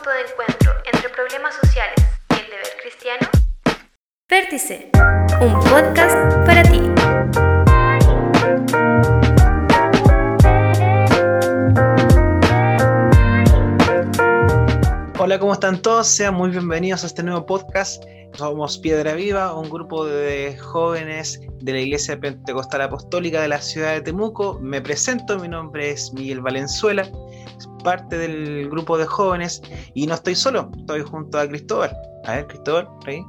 punto de encuentro entre problemas sociales y el deber cristiano? Vértice, un podcast para ti. Hola, ¿cómo están todos? Sean muy bienvenidos a este nuevo podcast. Somos Piedra Viva, un grupo de jóvenes de la Iglesia Pentecostal Apostólica de la ciudad de Temuco. Me presento, mi nombre es Miguel Valenzuela, parte del grupo de jóvenes y no estoy solo, estoy junto a Cristóbal. A ver, Cristóbal, ahí.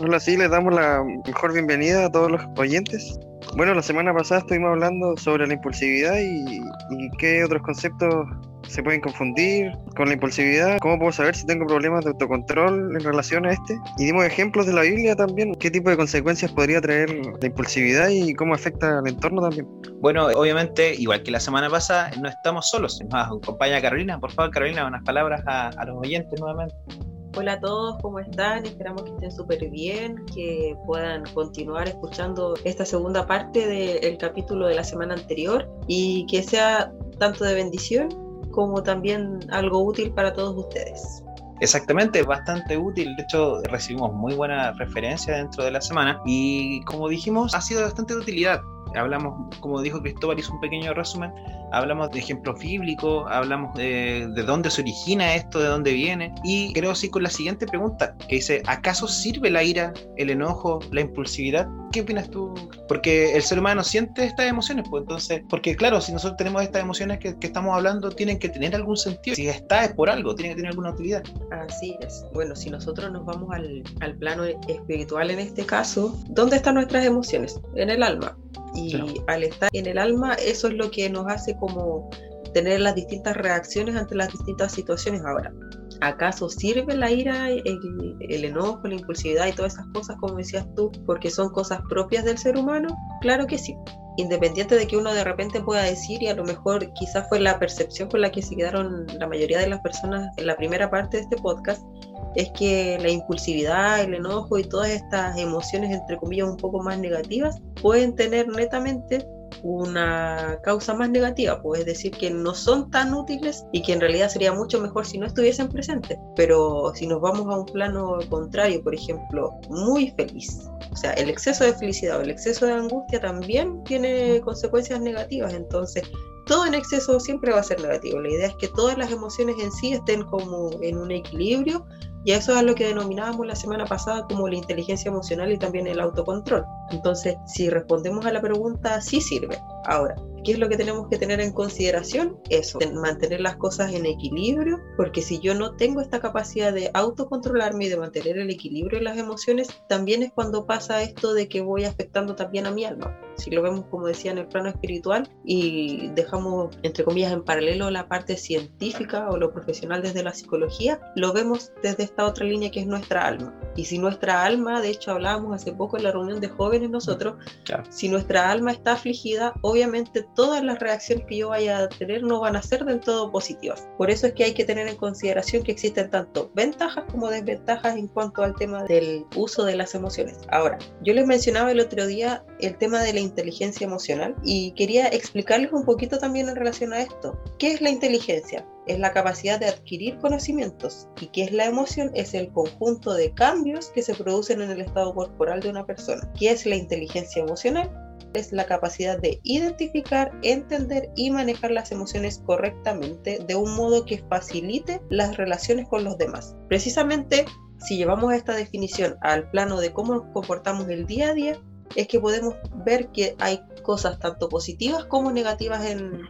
Hola, sí, les damos la mejor bienvenida a todos los oyentes. Bueno, la semana pasada estuvimos hablando sobre la impulsividad y, qué otros conceptos se pueden confundir con la impulsividad. ¿Cómo puedo saber si tengo problemas de autocontrol en relación a este? Y dimos ejemplos de la Biblia también. ¿Qué tipo de consecuencias podría traer la impulsividad y cómo afecta al entorno también? Bueno, obviamente, igual que la semana pasada, no estamos solos. Nos acompaña Carolina. Por favor, Carolina, unas palabras a los oyentes nuevamente. Hola a todos, ¿cómo están? Esperamos que estén súper bien, que puedan continuar escuchando esta segunda parte del capítulo de la semana anterior y que sea tanto de bendición como también algo útil para todos ustedes. Exactamente, bastante útil. De hecho, recibimos muy buena referencia dentro de la semana y como dijimos, ha sido bastante de utilidad. Hablamos, como dijo Cristóbal, hizo un pequeño resumen, hablamos de ejemplos bíblicos, hablamos de, de dónde se origina esto, de dónde viene. Y creo así con la siguiente pregunta, que dice, ¿acaso sirve la ira, el enojo, la impulsividad? ¿Qué opinas tú? Porque el ser humano siente estas emociones, pues entonces, porque claro, si nosotros tenemos estas emociones que, que estamos hablando, tienen que tener algún sentido. Si está es por algo, tiene que tener alguna utilidad. Así es. Bueno, si nosotros nos vamos al, al plano espiritual en este caso, ¿dónde están nuestras emociones? En el alma. Y Claro. al estar en el alma, eso es lo que nos hace como tener las distintas reacciones ante las distintas situaciones ahora. ¿Acaso sirve la ira, el, el enojo, la impulsividad y todas esas cosas, como decías tú, porque son cosas propias del ser humano? Claro que sí. Independiente de que uno de repente pueda decir, y a lo mejor quizás fue la percepción con la que se quedaron la mayoría de las personas en la primera parte de este podcast, es que la impulsividad, el enojo y todas estas emociones, entre comillas, un poco más negativas, pueden tener netamente una causa más negativa, pues es decir, que no son tan útiles y que en realidad sería mucho mejor si no estuviesen presentes. Pero si nos vamos a un plano contrario, por ejemplo, muy feliz, o sea, el exceso de felicidad o el exceso de angustia también tiene consecuencias negativas, entonces todo en exceso siempre va a ser negativo. La idea es que todas las emociones en sí estén como en un equilibrio y eso es lo que denominábamos la semana pasada como la inteligencia emocional y también el autocontrol. Entonces, si respondemos a la pregunta, sí sirve. Ahora, ¿qué es lo que tenemos que tener en consideración? Eso, mantener las cosas en equilibrio, porque si yo no tengo esta capacidad de autocontrolarme y de mantener el equilibrio en las emociones, también es cuando pasa esto de que voy afectando también a mi alma. Si lo vemos, como decía, en el plano espiritual y dejamos, entre comillas, en paralelo la parte científica o lo profesional desde la psicología, lo vemos desde esta otra línea que es nuestra alma. Y si nuestra alma, de hecho hablábamos hace poco en la reunión de jóvenes nosotros, Claro. si nuestra alma está afligida, obviamente todas las reacciones que yo vaya a tener no van a ser del todo positivas. Por eso es que hay que tener en consideración que existen tanto ventajas como desventajas en cuanto al tema del uso de las emociones. Ahora, yo les mencionaba el otro día el tema de la inteligencia emocional y quería explicarles un poquito también en relación a esto. ¿Qué es la inteligencia? Es la capacidad de adquirir conocimientos. ¿Y qué es la emoción? Es el conjunto de cambios que se producen en el estado corporal de una persona. ¿Qué es la inteligencia emocional? es la capacidad de identificar, entender y manejar las emociones correctamente de un modo que facilite las relaciones con los demás. Precisamente, si llevamos esta definición al plano de cómo nos comportamos el día a día, es que podemos ver que hay cosas tanto positivas como negativas en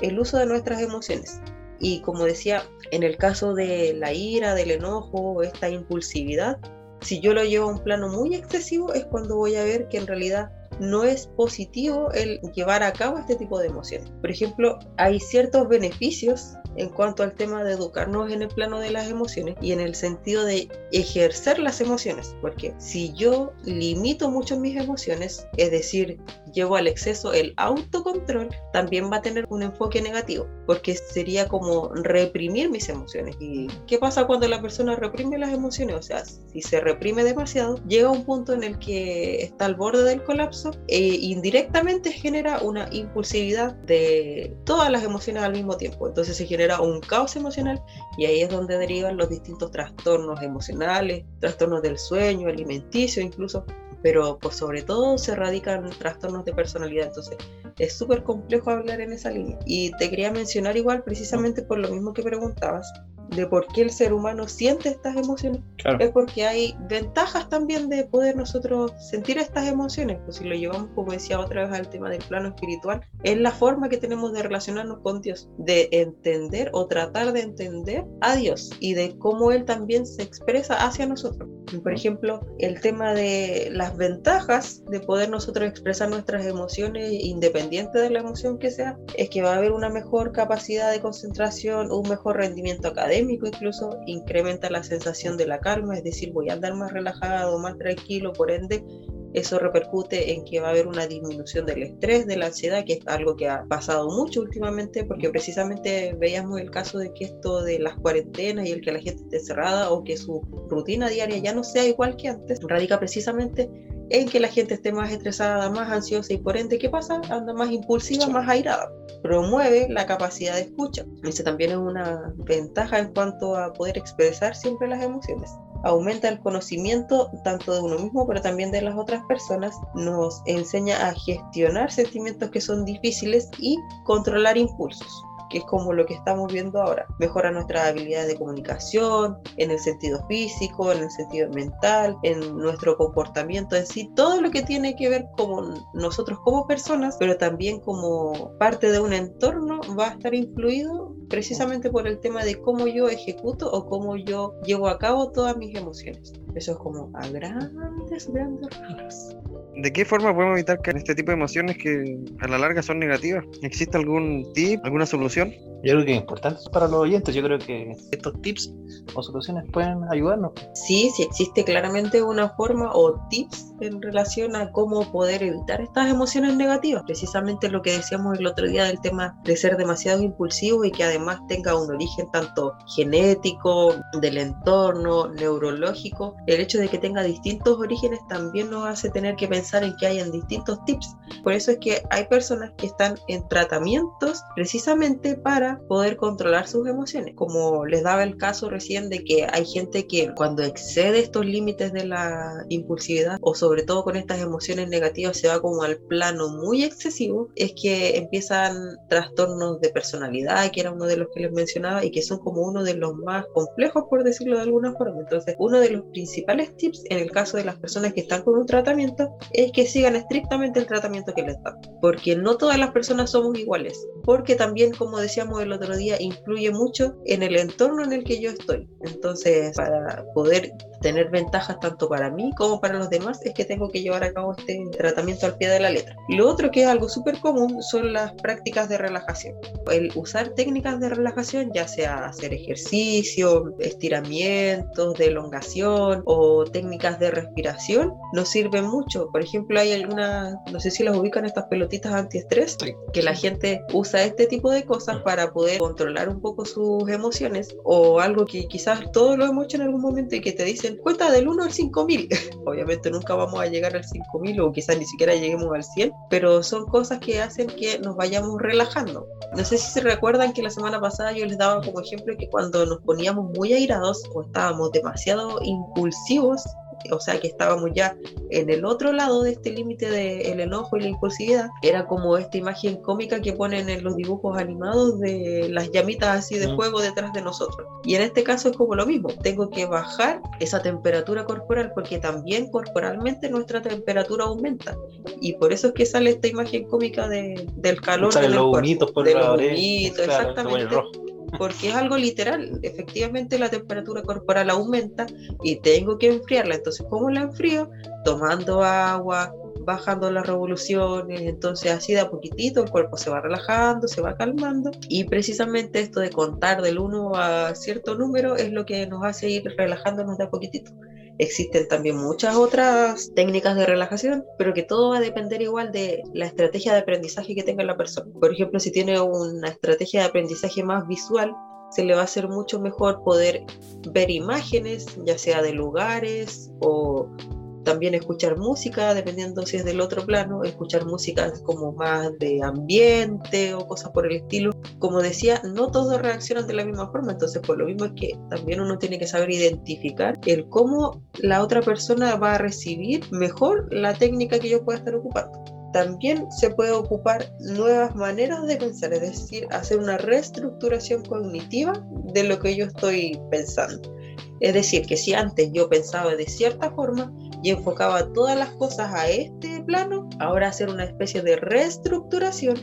el uso de nuestras emociones. Y como decía, en el caso de la ira, del enojo, esta impulsividad, si yo lo llevo a un plano muy excesivo es cuando voy a ver que en realidad no es positivo el llevar a cabo este tipo de emociones. Por ejemplo, hay ciertos beneficios en cuanto al tema de educarnos en el plano de las emociones y en el sentido de ejercer las emociones, porque si yo limito mucho mis emociones, es decir, llevo al exceso el autocontrol, también va a tener un enfoque negativo, porque sería como reprimir mis emociones. ¿Y qué pasa cuando la persona reprime las emociones? O sea, si se reprime demasiado, llega a un punto en el que está al borde del colapso e indirectamente genera una impulsividad de todas las emociones al mismo tiempo. Entonces se genera genera un caos emocional y ahí es donde derivan los distintos trastornos emocionales, trastornos del sueño, alimenticio incluso, pero pues sobre todo se radican trastornos de personalidad, entonces es súper complejo hablar en esa línea. Y te quería mencionar igual precisamente por lo mismo que preguntabas, de por qué el ser humano siente estas emociones, es porque hay ventajas también de poder nosotros sentir estas emociones. Pues si lo llevamos, como decía otra vez, al tema del plano espiritual, es la forma que tenemos de relacionarnos con Dios, de entender o tratar de entender a Dios y de cómo Él también se expresa hacia nosotros. Por ejemplo, el tema de las ventajas de poder nosotros expresar nuestras emociones independiente de la emoción que sea, es que va a haber una mejor capacidad de concentración, un mejor rendimiento académico, incluso incrementa la sensación de la calma, es decir, voy a andar más relajado, más tranquilo, por ende eso repercute en que va a haber una disminución del estrés, de la ansiedad, que es algo que ha pasado mucho últimamente, porque precisamente veíamos el caso de que esto de las cuarentenas y el que la gente esté cerrada o que su rutina diaria ya no sea igual que antes, radica precisamente en que la gente esté más estresada, más ansiosa y por ende, ¿qué pasa? Anda más impulsiva, más airada. Promueve la capacidad de escucha. Ese también es una ventaja en cuanto a poder expresar siempre las emociones. Aumenta el conocimiento tanto de uno mismo, pero también de las otras personas. Nos enseña a gestionar sentimientos que son difíciles y controlar impulsos que es como lo que estamos viendo ahora. Mejora nuestras habilidades de comunicación, en el sentido físico, en el sentido mental, en nuestro comportamiento en sí, todo lo que tiene que ver con nosotros como personas, pero también como parte de un entorno, va a estar influido precisamente por el tema de cómo yo ejecuto o cómo yo llevo a cabo todas mis emociones. Eso es como a grandes, grandes rasgos. ¿De qué forma podemos evitar que este tipo de emociones que a la larga son negativas? ¿Existe algún tip, alguna solución? Yo creo que es importante para los oyentes. Yo creo que estos tips o soluciones pueden ayudarnos. Sí, sí existe claramente una forma o tips en relación a cómo poder evitar estas emociones negativas. Precisamente lo que decíamos el otro día del tema de ser demasiado impulsivo y que además tenga un origen tanto genético, del entorno, neurológico. El hecho de que tenga distintos orígenes también nos hace tener que pensar en que hayan distintos tips. Por eso es que hay personas que están en tratamientos precisamente para poder controlar sus emociones. Como les daba el caso recién de que hay gente que cuando excede estos límites de la impulsividad o sobre todo con estas emociones negativas se va como al plano muy excesivo, es que empiezan trastornos de personalidad, que era uno de los que les mencionaba y que son como uno de los más complejos por decirlo de alguna forma. Entonces, uno de los principales tips en el caso de las personas que están con un tratamiento es que sigan estrictamente el tratamiento que les dan, porque no todas las personas somos iguales, porque también como decíamos el otro día, influye mucho en el entorno en el que yo estoy. Entonces, para poder tener ventajas tanto para mí como para los demás, es que tengo que llevar a cabo este tratamiento al pie de la letra. Lo otro que es algo súper común son las prácticas de relajación. El usar técnicas de relajación, ya sea hacer ejercicio, estiramientos, de elongación o técnicas de respiración, nos sirven mucho. Por ejemplo, hay algunas, no sé si las ubican estas pelotitas antiestrés, que la gente usa este tipo de cosas para poder controlar un poco sus emociones o algo que quizás todos lo hemos hecho en algún momento y que te dicen cuenta del 1 al 5000. Obviamente nunca vamos a llegar al 5000 o quizás ni siquiera lleguemos al 100, pero son cosas que hacen que nos vayamos relajando. No sé si se recuerdan que la semana pasada yo les daba como ejemplo que cuando nos poníamos muy airados o estábamos demasiado impulsivos, o sea que estábamos ya en el otro lado de este límite del enojo y la impulsividad, era como esta imagen cómica que ponen en los dibujos animados de las llamitas así de fuego detrás de nosotros. Y en este caso es como lo mismo, tengo que bajar esa temperatura corporal porque también corporalmente nuestra temperatura aumenta. Y por eso es que sale esta imagen cómica de, del calor. Salen los humitos por de la los humitos, exactamente porque es algo literal. Efectivamente la temperatura corporal aumenta y tengo que enfriarla. Entonces, ¿cómo la enfrío? Tomando agua, bajando las revoluciones, entonces así de a poquitito el cuerpo se va relajando, se va calmando y precisamente esto de contar del 1 a cierto número es lo que nos hace ir relajándonos de a poquitito. Existen también muchas otras técnicas de relajación, pero que todo va a depender igual de la estrategia de aprendizaje que tenga la persona. Por ejemplo, si tiene una estrategia de aprendizaje más visual, se le va a hacer mucho mejor poder ver imágenes, ya sea de lugares o también escuchar música, dependiendo si es del otro plano, escuchar música como más de ambiente o cosas por el estilo. Como decía, no todos reaccionan de la misma forma, entonces por lo mismo es que también uno tiene que saber identificar el cómo la otra persona va a recibir mejor la técnica que yo pueda estar ocupando también se puede ocupar nuevas maneras de pensar, es decir, hacer una reestructuración cognitiva de lo que yo estoy pensando. Es decir, que si antes yo pensaba de cierta forma y enfocaba todas las cosas a este plano, ahora hacer una especie de reestructuración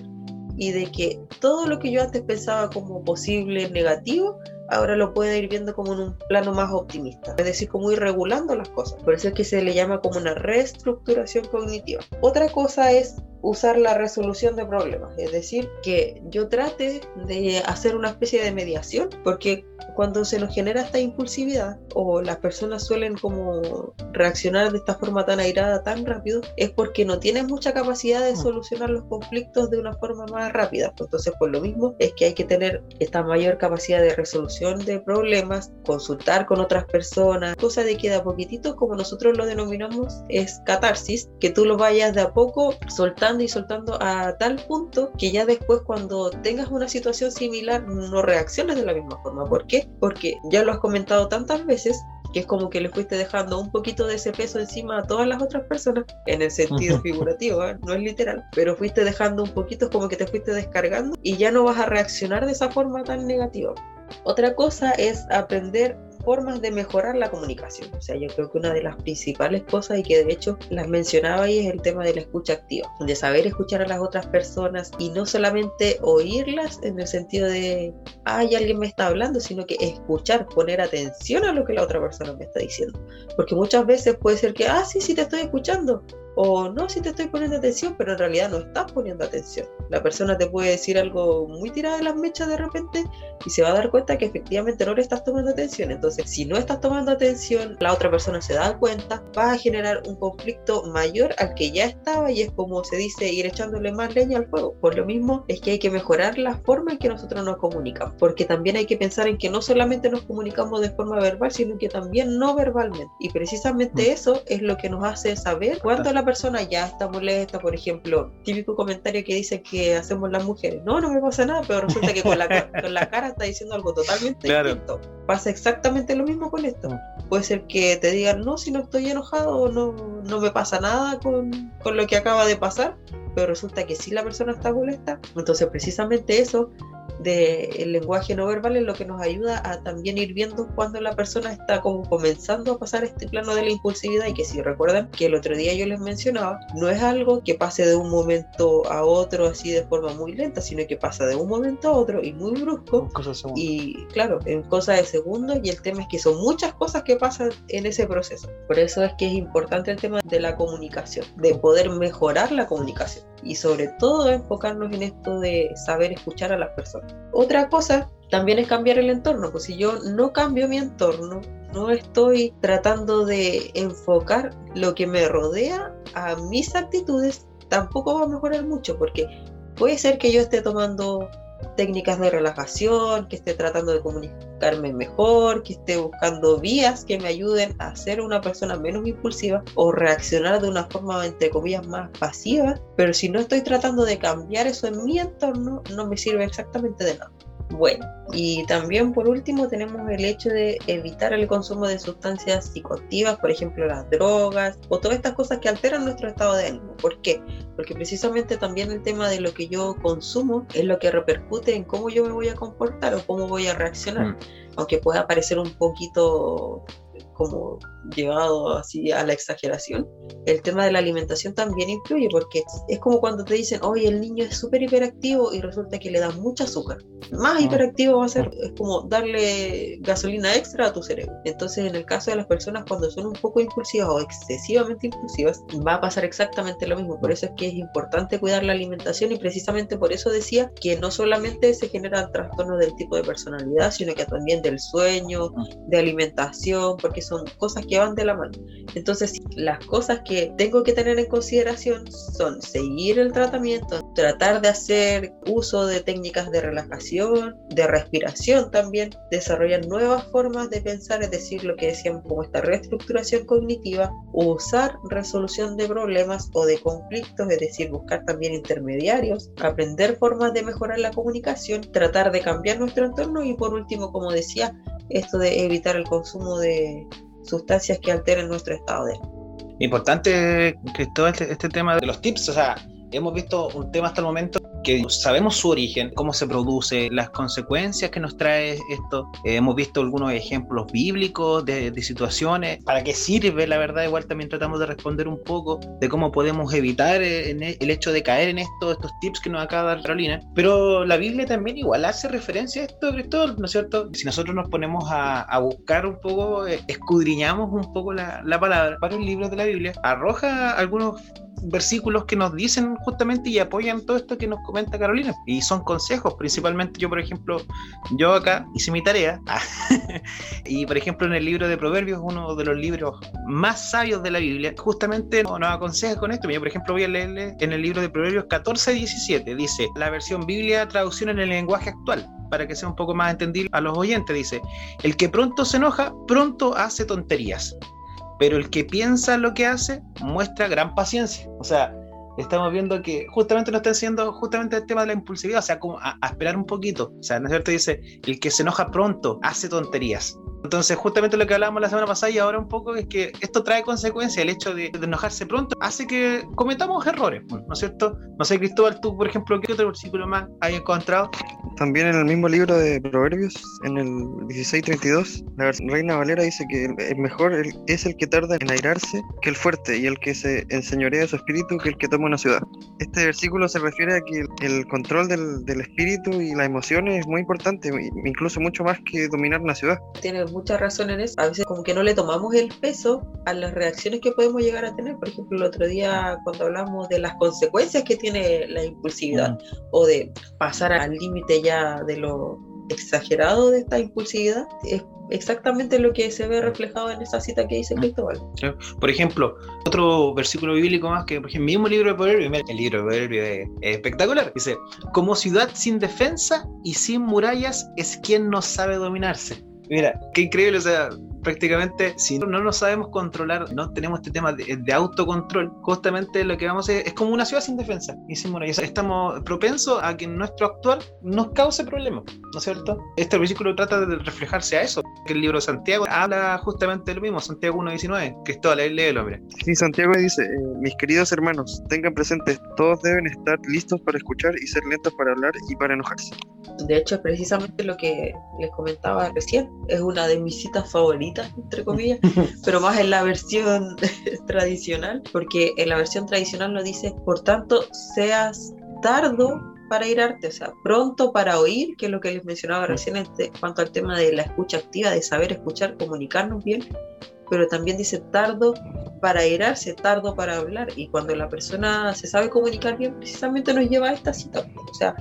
y de que todo lo que yo antes pensaba como posible negativo, ahora lo puede ir viendo como en un plano más optimista, es decir, como ir regulando las cosas. Por eso es que se le llama como una reestructuración cognitiva. Otra cosa es usar la resolución de problemas, es decir, que yo trate de hacer una especie de mediación, porque cuando se nos genera esta impulsividad o las personas suelen como reaccionar de esta forma tan airada tan rápido, es porque no tienen mucha capacidad de mm. solucionar los conflictos de una forma más rápida. Pues entonces, por lo mismo, es que hay que tener esta mayor capacidad de resolución de problemas, consultar con otras personas, cosa de que de a poquitito, como nosotros lo denominamos, es catarsis, que tú lo vayas de a poco soltando y soltando a tal punto que ya después cuando tengas una situación similar no reacciones de la misma forma. ¿Por qué? Porque ya lo has comentado tantas veces que es como que le fuiste dejando un poquito de ese peso encima a todas las otras personas, en el sentido figurativo, ¿eh? no es literal, pero fuiste dejando un poquito, es como que te fuiste descargando y ya no vas a reaccionar de esa forma tan negativa. Otra cosa es aprender formas de mejorar la comunicación. O sea, yo creo que una de las principales cosas y que de hecho las mencionaba ahí es el tema de la escucha activa, de saber escuchar a las otras personas y no solamente oírlas en el sentido de, ay, alguien me está hablando, sino que escuchar, poner atención a lo que la otra persona me está diciendo. Porque muchas veces puede ser que, ah, sí, sí, te estoy escuchando, o no, si te estoy poniendo atención, pero en realidad no estás poniendo atención. La persona te puede decir algo muy tirado de las mechas de repente y se va a dar cuenta que efectivamente no le estás tomando atención. Entonces, si no estás tomando atención, la otra persona se da cuenta, va a generar un conflicto mayor al que ya estaba y es como se dice, ir echándole más leña al fuego. Por lo mismo es que hay que mejorar la forma en que nosotros nos comunicamos, porque también hay que pensar en que no solamente nos comunicamos de forma verbal, sino que también no verbalmente. Y precisamente mm. eso es lo que nos hace saber cuándo la persona ya está molesta, por ejemplo, típico comentario que dice que hacemos las mujeres, no, no me pasa nada, pero resulta que con la, con la cara está diciendo algo totalmente distinto. Pasa exactamente lo mismo con esto. Puede ser que te digan, no, si no estoy enojado, no, no me pasa nada con, con lo que acaba de pasar, pero resulta que sí la persona está molesta. Entonces, precisamente eso del lenguaje no verbal es lo que nos ayuda a también ir viendo cuando la persona está como comenzando a pasar este plano de la impulsividad y que si recuerdan que el otro día yo les mencionaba, no es algo que pase de un momento a otro así de forma muy lenta, sino que pasa de un momento a otro y muy brusco. Y claro, en cosas de segundos y el tema es que son muchas cosas que pasan en ese proceso. Por eso es que es importante el tema de la comunicación, de poder mejorar la comunicación y sobre todo enfocarnos en esto de saber escuchar a las personas. Otra cosa también es cambiar el entorno, pues si yo no cambio mi entorno, no estoy tratando de enfocar lo que me rodea a mis actitudes, tampoco va a mejorar mucho, porque puede ser que yo esté tomando técnicas de relajación, que esté tratando de comunicarme mejor, que esté buscando vías que me ayuden a ser una persona menos impulsiva o reaccionar de una forma, entre comillas, más pasiva, pero si no estoy tratando de cambiar eso en mi entorno, no me sirve exactamente de nada. Bueno, y también por último tenemos el hecho de evitar el consumo de sustancias psicoactivas, por ejemplo las drogas o todas estas cosas que alteran nuestro estado de ánimo. ¿Por qué? Porque precisamente también el tema de lo que yo consumo es lo que repercute en cómo yo me voy a comportar o cómo voy a reaccionar. Mm. Aunque pueda parecer un poquito como llevado así a la exageración, el tema de la alimentación también influye porque es como cuando te dicen, oye, el niño es súper hiperactivo y resulta que le dan mucho azúcar. Más ah. hiperactivo va a ser, es como darle gasolina extra a tu cerebro. Entonces, en el caso de las personas cuando son un poco impulsivas o excesivamente impulsivas, va a pasar exactamente lo mismo. Por eso es que es importante cuidar la alimentación y precisamente por eso decía que no solamente se generan trastornos del tipo de personalidad, sino que también del sueño, ah. de alimentación, porque son cosas que van de la mano. Entonces, las cosas que tengo que tener en consideración son seguir el tratamiento, tratar de hacer uso de técnicas de relajación, de respiración también, desarrollar nuevas formas de pensar, es decir, lo que decíamos como esta reestructuración cognitiva, usar resolución de problemas o de conflictos, es decir, buscar también intermediarios, aprender formas de mejorar la comunicación, tratar de cambiar nuestro entorno y por último, como decía, esto de evitar el consumo de sustancias que alteren nuestro estado de Importante, Cristóbal, este, este tema de los tips, o sea, hemos visto un tema hasta el momento que sabemos su origen, cómo se produce, las consecuencias que nos trae esto. Eh, hemos visto algunos ejemplos bíblicos de, situaciones, para qué sirve, la verdad, igual también tratamos de responder un poco de cómo podemos evitar eh, e, el hecho de caer en esto, estos tips que nos acaba de dar Carolina. Pero la Biblia también igual hace referencia a esto, Cristóbal, ¿no es cierto? Si nosotros nos ponemos a, buscar un poco, eh, escudriñamos un poco la, la palabra, varios libros de la Biblia, arroja algunos versículos que nos dicen justamente y apoyan todo esto que nos comenta Carolina. Y son consejos, principalmente yo, por ejemplo, yo acá hice mi tarea. y por ejemplo, en el libro de Proverbios, uno de los libros más sabios de la Biblia, justamente nos, aconseja con esto. Yo, por ejemplo, voy a leerle en el libro de Proverbios 14, 17. Dice, la versión Biblia traducción en el lenguaje actual para que sea un poco más entendible a los oyentes, dice, el que pronto se enoja, pronto hace tonterías pero el que piensa lo que hace muestra gran paciencia. O sea, estamos viendo que justamente nos está enseñando justamente el tema de la impulsividad, o sea, como a, esperar un poquito. O sea, ¿no es cierto? Dice, el que se enoja pronto hace tonterías. Entonces, justamente lo que hablábamos la semana pasada y ahora un poco es que esto trae consecuencias. El hecho de, enojarse pronto hace que cometamos errores, ¿no es cierto? No sé, Cristóbal, tú, por ejemplo, ¿qué otro versículo más hay encontrado? También en el mismo libro de Proverbios, en el 1632, la Reina Valera dice que el mejor es el que tarda en airarse que el fuerte y el que se enseñorea de su espíritu que el que toma una ciudad. Este versículo se refiere a que el control del, del espíritu y las emociones es muy importante, incluso mucho más que dominar una ciudad. Tiene mucha razón en eso. A veces como que no le tomamos el peso a las reacciones que podemos llegar a tener. Por ejemplo, el otro día cuando hablamos de las consecuencias que tiene la impulsividad o de pasar al límite ya de lo exagerado de esta impulsividad, es exactamente lo que se ve reflejado en esa cita que dice Cristóbal. Por ejemplo, otro versículo bíblico más que, por ejemplo, el mismo libro de Proverbios, el libro de Proverbios es, espectacular, dice, como ciudad sin defensa y sin murallas es quien no sabe dominarse. Mira, qué increíble, o sea, prácticamente si no nos sabemos controlar, no tenemos este tema de, autocontrol, justamente lo que vamos a hacer es como una ciudad sin defensa y sin murallas. Estamos propensos a que nuestro actuar nos cause problemas, ¿no es cierto? Este versículo trata de reflejarse a eso, que el libro de Santiago habla justamente de lo mismo, Santiago 1.19, que es toda la ley del hombre. Sí, Santiago dice, eh, mis queridos hermanos, tengan presentes, todos deben estar listos para escuchar y ser lentos para hablar y para enojarse. De hecho, precisamente lo que les comentaba recién, es una de mis citas favoritas entre comillas, pero más en la versión tradicional, porque en la versión tradicional lo dice, por tanto, seas tardo para irarte, o sea, pronto para oír, que es lo que les mencionaba recién en cuanto al tema de la escucha activa, de saber escuchar, comunicarnos bien, pero también dice tardo para irarse, tardo para hablar, y cuando la persona se sabe comunicar bien, precisamente nos lleva a esta cita, o sea,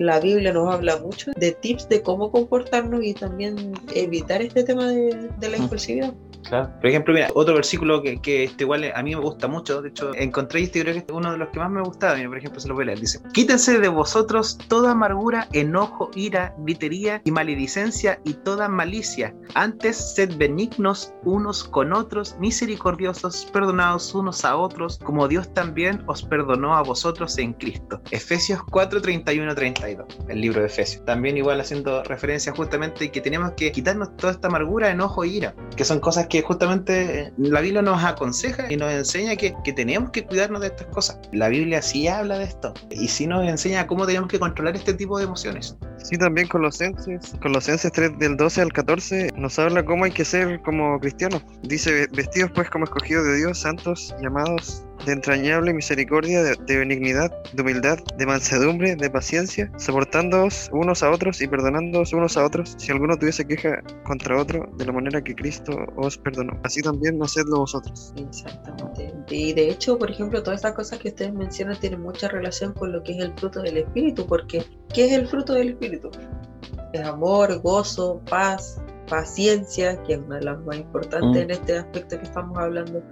la Biblia nos habla mucho de tips de cómo comportarnos y también evitar este tema de, la impulsividad. Claro. Por ejemplo, mira, otro versículo que, que este igual a mí me gusta mucho, de hecho encontré este creo que es uno de los que más me gustaba, mira, por ejemplo, se lo voy a leer, dice, quítense de vosotros toda amargura, enojo, ira, gritería y maledicencia y toda malicia. Antes sed benignos unos con otros, misericordiosos, perdonados unos a otros, como Dios también os perdonó a vosotros en Cristo. Efesios 4, 31, 32, el libro de Efesios. También igual haciendo referencia justamente que tenemos que quitarnos toda esta amargura, enojo e ira, que son cosas que justamente la Biblia nos aconseja y nos enseña que, que, tenemos que cuidarnos de estas cosas. La Biblia sí habla de esto y sí nos enseña cómo tenemos que controlar este tipo de emociones. Sí, también Colosenses, Colosenses 3 del 12 al 14 nos habla cómo hay que ser como cristianos. Dice, vestidos pues como escogidos de Dios, santos, llamados de entrañable misericordia, de, benignidad, de humildad, de mansedumbre, de paciencia, soportándoos unos a otros y perdonándoos unos a otros si alguno tuviese queja contra otro, de la manera que Cristo os perdonó. Así también no hacedlo vosotros. Exactamente. Y de hecho, por ejemplo, todas estas cosas que ustedes mencionan tienen mucha relación con lo que es el fruto del Espíritu, porque ¿qué es el fruto del Espíritu? Es amor, gozo, paz, paciencia, que es una de las más importantes Mm. en este aspecto que estamos hablando,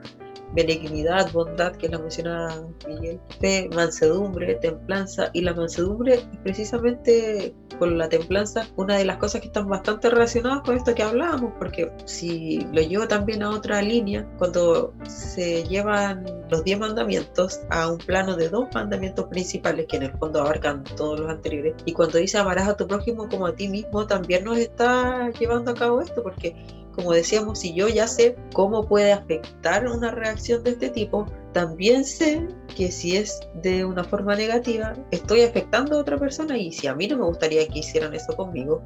benignidad, bondad, que la mencionaba Miguel, fe, mansedumbre, templanza, y la mansedumbre, precisamente con la templanza, una de las cosas que están bastante relacionadas con esto que hablábamos, porque si lo llevo también a otra línea, cuando se llevan los diez mandamientos a un plano de dos mandamientos principales que en el fondo abarcan todos los anteriores, y cuando dice amarás a tu prójimo como a ti mismo, también nos está llevando a cabo esto, porque como decíamos, si yo ya sé cómo puede afectar una reacción de este tipo, también sé que si es de una forma negativa, estoy afectando a otra persona y si a mí no me gustaría que hicieran eso conmigo,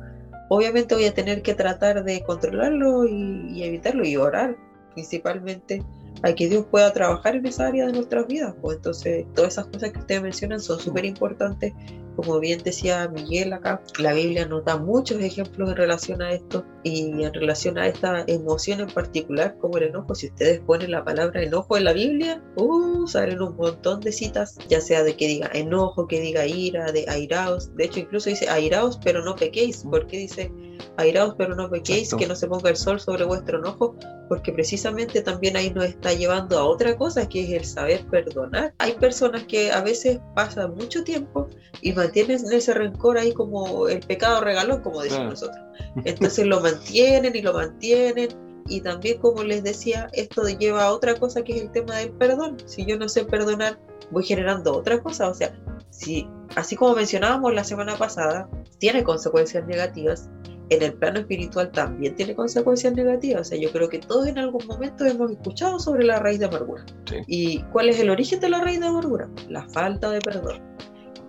obviamente voy a tener que tratar de controlarlo y, y evitarlo y orar principalmente a que Dios pueda trabajar en esa área de nuestras vidas. Pues entonces, todas esas cosas que ustedes mencionan son súper importantes. Como bien decía Miguel acá, la Biblia nos da muchos ejemplos en relación a esto y en relación a esta emoción en particular, como el enojo. Si ustedes ponen la palabra enojo en la Biblia, uh, salen un montón de citas, ya sea de que diga enojo, que diga ira, de airaos. De hecho, incluso dice airaos, pero no pequéis. ¿Por qué dice airaos, pero no pequéis? Exacto. Que no se ponga el sol sobre vuestro enojo, porque precisamente también ahí nos está llevando a otra cosa, que es el saber perdonar. Hay personas que a veces pasan mucho tiempo y mantienen ese rencor ahí como el pecado regalón, como decimos Claro. nosotros. Entonces lo mantienen y lo mantienen. Y también, como les decía, esto lleva a otra cosa que es el tema del perdón. Si yo no sé perdonar, voy generando otra cosa. O sea, si, así como mencionábamos la semana pasada, tiene consecuencias negativas, en el plano espiritual también tiene consecuencias negativas. O sea, yo creo que todos en algún momento hemos escuchado sobre la raíz de amargura. Sí. ¿Y cuál es el origen de la raíz de amargura? La falta de perdón.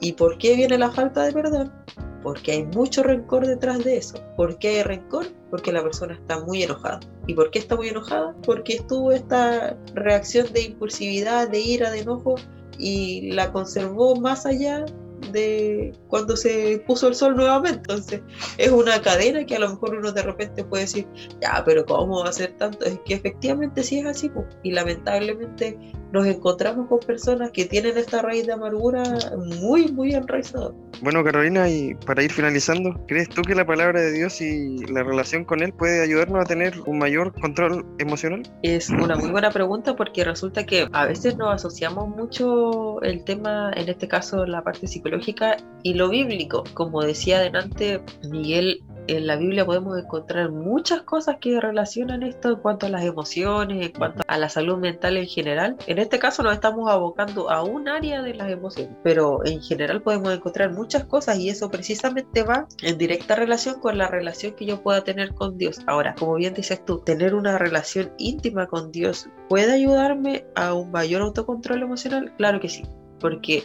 ¿Y por qué viene la falta de perdón? Porque hay mucho rencor detrás de eso. ¿Por qué hay rencor? Porque la persona está muy enojada. ¿Y por qué está muy enojada? Porque estuvo esta reacción de impulsividad, de ira, de enojo y la conservó más allá de cuando se puso el sol nuevamente. Entonces, es una cadena que a lo mejor uno de repente puede decir, ya, pero ¿cómo va a ser tanto? Es que efectivamente sí es así, po. y lamentablemente nos encontramos con personas que tienen esta raíz de amargura muy, muy enraizada. Bueno, Carolina, y para ir finalizando, ¿crees tú que la palabra de Dios y la relación con Él puede ayudarnos a tener un mayor control emocional? Es una muy buena pregunta porque resulta que a veces nos asociamos mucho el tema, en este caso la parte psicológica y lo bíblico. Como decía adelante Miguel, en la Biblia podemos encontrar muchas cosas que relacionan esto en cuanto a las emociones, en cuanto a la salud mental en general. En este caso nos estamos abocando a un área de las emociones, pero en general podemos encontrar muchas cosas y eso precisamente va en directa relación con la relación que yo pueda tener con Dios. Ahora, como bien dices tú, tener una relación íntima con Dios puede ayudarme a un mayor autocontrol emocional. Claro que sí, porque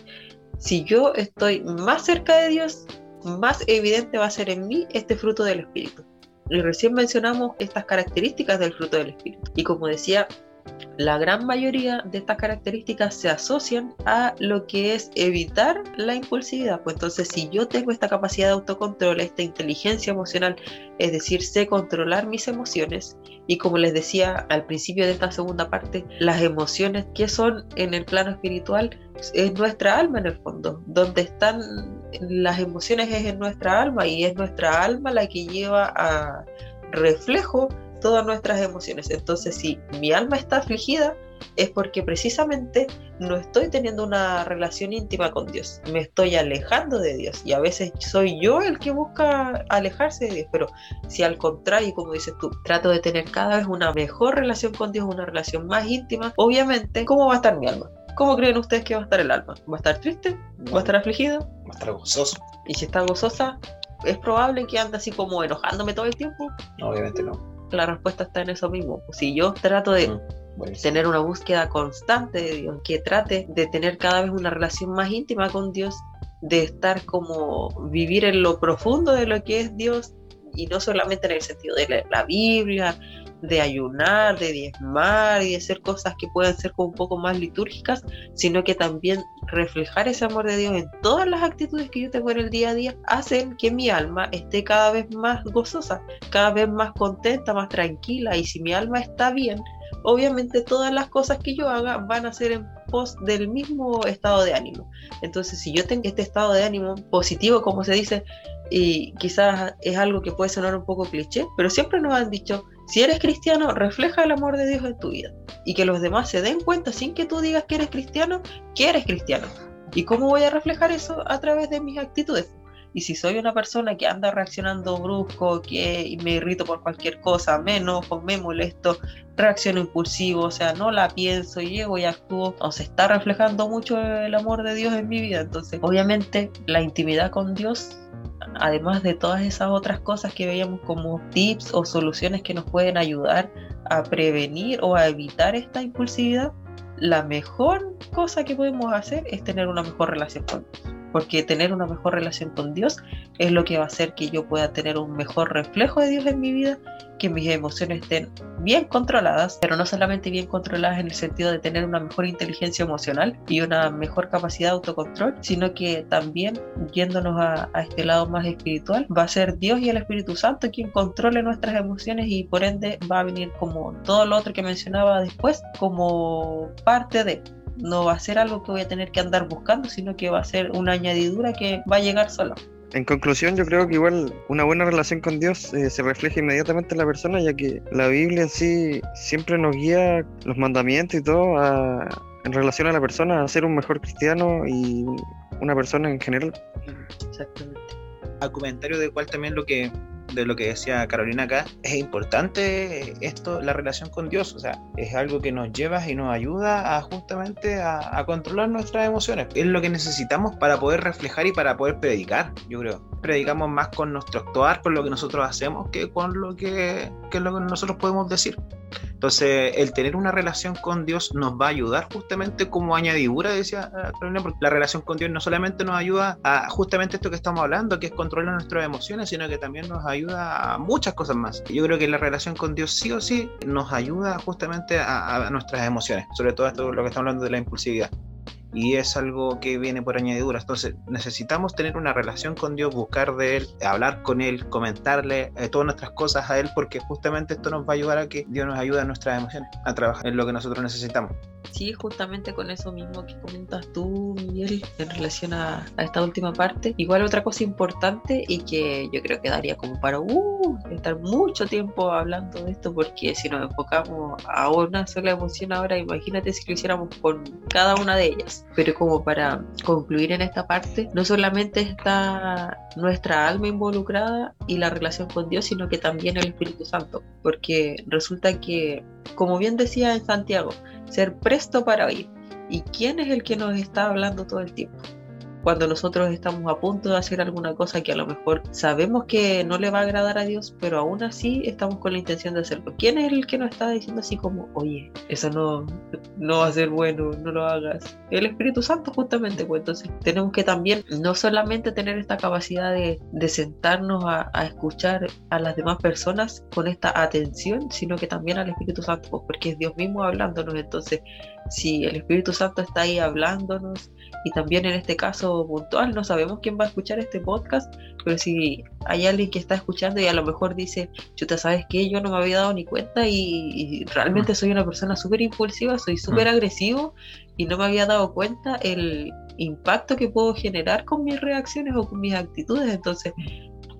si yo estoy más cerca de Dios, más evidente va a ser en mí este fruto del Espíritu. Y recién mencionamos estas características del fruto del Espíritu. Y como decía, la gran mayoría de estas características se asocian a lo que es evitar la impulsividad. Pues entonces, si yo tengo esta capacidad de autocontrol, esta inteligencia emocional, es decir, sé controlar mis emociones, y como les decía al principio de esta segunda parte, las emociones que son en el plano espiritual es nuestra alma en el fondo. Donde están las emociones es en nuestra alma y es nuestra alma la que lleva a reflejo todas nuestras emociones. Entonces, si mi alma está afligida, es porque precisamente no estoy teniendo una relación íntima con Dios, me estoy alejando de Dios y a veces soy yo el que busca alejarse de Dios, pero si al contrario, como dices tú, trato de tener cada vez una mejor relación con Dios, una relación más íntima, obviamente, ¿cómo va a estar mi alma? ¿Cómo creen ustedes que va a estar el alma? ¿Va a estar triste? ¿Va a estar afligida? Va a estar gozoso. Y si está gozosa, ¿es probable que ande así como enojándome todo el tiempo? No, obviamente no. La respuesta está en eso mismo. Si yo trato de tener una búsqueda constante de Dios, que trate de tener cada vez una relación más íntima con Dios, de estar como vivir en lo profundo de lo que es Dios y no solamente en el sentido de la Biblia, de ayunar, de diezmar y de hacer cosas que puedan ser como un poco más litúrgicas, sino que también reflejar ese amor de Dios en todas las actitudes que yo tengo en el día a día, hacen que mi alma esté cada vez más gozosa, cada vez más contenta, más tranquila y si mi alma está bien, obviamente todas las cosas que yo haga van a ser en pos del mismo estado de ánimo. Entonces, si yo tengo este estado de ánimo positivo, como se dice, y quizás es algo que puede sonar un poco cliché, pero siempre nos han dicho, si eres cristiano, refleja el amor de Dios en tu vida y que los demás se den cuenta sin que tú digas que eres cristiano, que eres cristiano. ¿Y cómo voy a reflejar eso? A través de mis actitudes. Y si soy una persona que anda reaccionando brusco, que me irrito por cualquier cosa, me enojo, me molesto, reacciono impulsivo, o sea, no la pienso, llego y actúo, o se está reflejando mucho el amor de Dios en mi vida. Entonces, obviamente, la intimidad con Dios además de todas esas otras cosas que veíamos como tips o soluciones que nos pueden ayudar a prevenir o a evitar esta impulsividad, la mejor cosa que podemos hacer es tener una mejor relación con Dios porque tener una mejor relación con Dios es lo que va a hacer que yo pueda tener un mejor reflejo de Dios en mi vida, que mis emociones estén bien controladas, pero no solamente bien controladas en el sentido de tener una mejor inteligencia emocional y una mejor capacidad de autocontrol, sino que también yéndonos a, este lado más espiritual, va a ser Dios y el Espíritu Santo quien controle nuestras emociones y por ende va a venir como todo lo otro que mencionaba después, como parte de no va a ser algo que voy a tener que andar buscando, sino que va a ser una añadidura que va a llegar sola. En conclusión, yo creo que igual una buena relación con Dios eh, se refleja inmediatamente en la persona, ya que la Biblia en sí siempre nos guía los mandamientos y todo en relación a la persona a ser un mejor cristiano y una persona en general. Exactamente. A comentario de cuál también lo que de lo que decía Carolina acá, es importante esto, la relación con Dios, o sea, es algo que nos lleva y nos ayuda a justamente a, controlar nuestras emociones. Es lo que necesitamos para poder reflejar y para poder predicar, yo creo. Predicamos más con nuestro actuar, con lo que nosotros hacemos, que con lo que, que lo que nosotros podemos decir. Entonces, el tener una relación con Dios nos va a ayudar justamente como añadidura, decía Carolina, porque la relación con Dios no solamente nos ayuda a justamente esto que estamos hablando, que es controlar nuestras emociones, sino que también nos ayuda a muchas cosas más. Yo creo que la relación con Dios sí o sí nos ayuda justamente a, a nuestras emociones, sobre todo esto lo que estamos hablando de la impulsividad y es algo que viene por añadidura. Entonces necesitamos tener una relación con Dios, buscar de Él, hablar con Él, comentarle eh, todas nuestras cosas a Él, porque justamente esto nos va a ayudar a que Dios nos ayude a nuestras emociones, a trabajar en lo que nosotros necesitamos. Sí, justamente con eso mismo que comentas tú, Miguel, en relación a, esta última parte. Igual otra cosa importante y que yo creo que daría como para uh, estar mucho tiempo hablando de esto, porque si nos enfocamos a una sola emoción ahora, imagínate si lo hiciéramos con cada una de ellas. Pero como para concluir en esta parte, no solamente está nuestra alma involucrada y la relación con Dios, sino que también el Espíritu Santo, porque resulta que, como bien decía en Santiago, ser presto para oír. ¿Y quién es el que nos está hablando todo el tiempo? Cuando nosotros estamos a punto de hacer alguna cosa que a lo mejor sabemos que no le va a agradar a Dios, pero aún así estamos con la intención de hacerlo. ¿Quién es el que nos está diciendo así como, oye, eso no, no va a ser bueno, no lo hagas? El Espíritu Santo justamente, pues entonces tenemos que también no solamente tener esta capacidad de, sentarnos a, a, escuchar a las demás personas con esta atención, sino que también al Espíritu Santo, pues porque es Dios mismo hablándonos. Entonces, si el Espíritu Santo está ahí hablándonos, y también en este caso puntual, no sabemos quién va a escuchar este podcast, pero si hay alguien que está escuchando y a lo mejor dice, chuta, ¿sabes qué? Yo no me había dado ni cuenta y, realmente soy una persona súper impulsiva, soy súper mm. agresivo y no me había dado cuenta el impacto que puedo generar con mis reacciones o con mis actitudes. Entonces,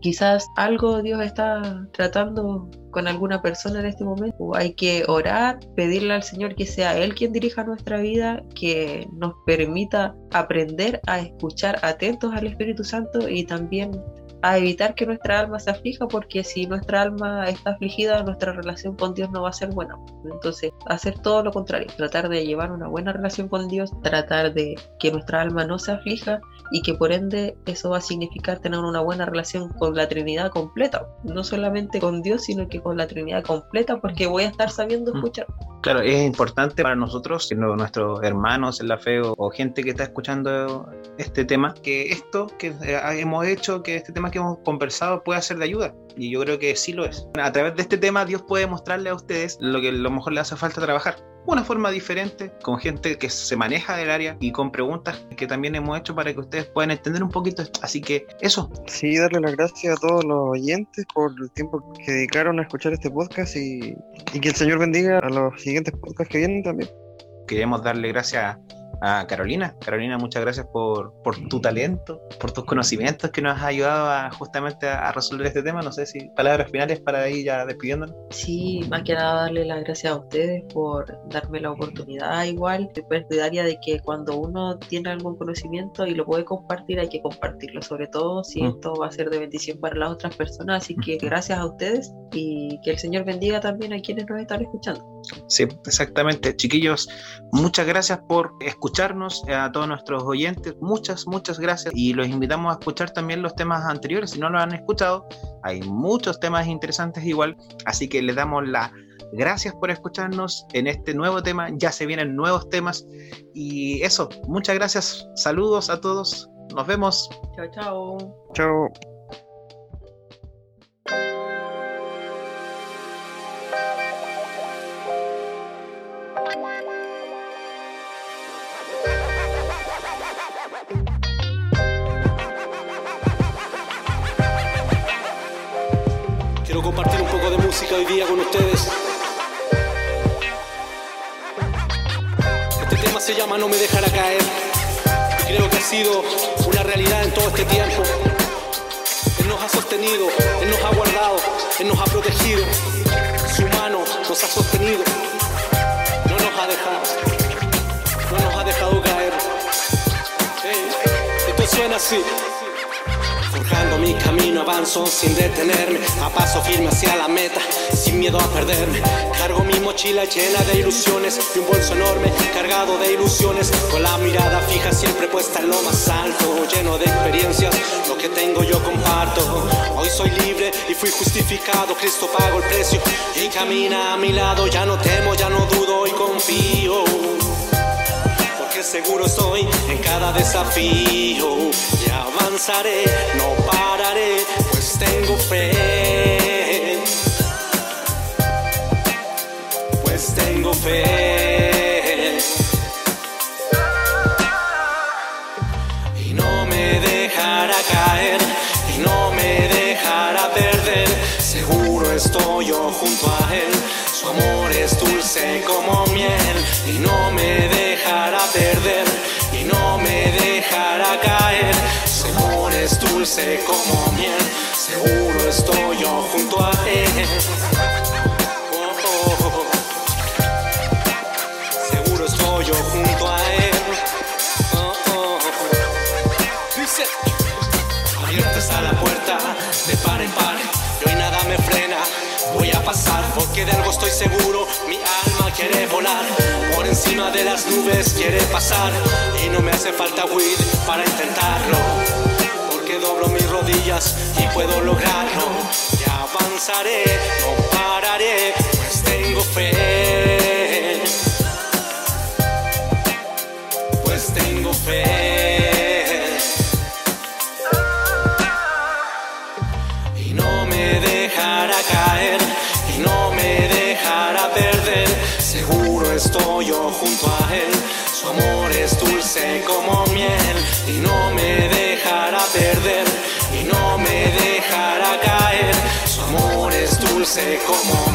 quizás algo Dios está tratando con alguna persona en este momento. Hay que orar, pedirle al Señor que sea Él quien dirija nuestra vida, que nos permita aprender a escuchar atentos al Espíritu Santo y también a evitar que nuestra alma se aflija, porque si nuestra alma está afligida, nuestra relación con Dios no va a ser buena. Entonces, hacer todo lo contrario, tratar de llevar una buena relación con Dios, tratar de que nuestra alma no se aflija y que por ende eso va a significar tener una buena relación con la Trinidad completa, no solamente con Dios, sino que con la Trinidad completa, porque voy a estar sabiendo mm. escuchar. Claro, es importante para nosotros, nuestros hermanos en la fe o, gente que está escuchando este tema, que esto que eh, hemos hecho, que este tema que hemos conversado pueda ser de ayuda. Y yo creo que sí lo es. A través de este tema Dios puede mostrarle a ustedes lo que a lo mejor le hace falta trabajar una forma diferente, con gente que se maneja del área y con preguntas que también hemos hecho para que ustedes puedan entender un poquito esto. Así que eso. Sí, darle las gracias a todos los oyentes por el tiempo que dedicaron a escuchar este podcast y, y que el Señor bendiga a los siguientes podcasts que vienen también. Queremos darle gracias a Carolina. Carolina, muchas gracias por, por tu talento, por tus conocimientos que nos has ayudado a, justamente a, a resolver este tema. No sé si palabras finales para ir ya despidiéndonos. Sí, más que nada darle las gracias a ustedes por darme la oportunidad igual. Soy partidaria de que cuando uno tiene algún conocimiento y lo puede compartir, hay que compartirlo, sobre todo si Mm. esto va a ser de bendición para las otras personas. Así que gracias a ustedes y que el Señor bendiga también a quienes nos están escuchando. Sí, exactamente. Chiquillos, muchas gracias por escucharnos, eh, a todos nuestros oyentes, muchas, muchas gracias. Y los invitamos a escuchar también los temas anteriores, si no lo han escuchado, hay muchos temas interesantes igual, así que les damos las gracias por escucharnos en este nuevo tema, ya se vienen nuevos temas. Y eso, muchas gracias, saludos a todos, nos vemos. Chao, chao. Chao. Hoy día con ustedes. Este tema se llama No me dejará caer. Y creo que ha sido una realidad en todo este tiempo. Él nos ha sostenido, Él nos ha guardado, Él nos ha protegido. Su mano nos ha sostenido. No nos ha dejado. No nos ha dejado caer. Esto suena así. Forjando mi camino avanzo sin detenerme A paso firme hacia la meta sin miedo a perderme. Cargo mi mochila llena de ilusiones Y un bolso enorme cargado de ilusiones Con la mirada fija siempre puesta en lo más alto Lleno de experiencias, lo que tengo yo comparto. Hoy soy libre y fui justificado Cristo pagó el precio. Y camina a mi lado Ya no temo, ya no dudo y confío seguro estoy en cada desafío y avanzaré, no pararé, pues tengo fe. Pues tengo fe. Y no me dejará caer. Amor es dulce como miel, seguro estoy yo junto a él. Oh, oh. Seguro estoy yo junto a él. Dice, abierta está la puerta de par en par y hoy nada me frena. Voy a pasar porque de algo estoy seguro. Mi alma quiere volar por encima de las nubes, quiere pasar y no me hace falta huir para intentarlo. Porque doblo mis rodillas y puedo lograrlo. Y avanzaré, no pararé, pues tengo fe. Pues tengo fe. Y no me dejará caer. Su amor es dulce como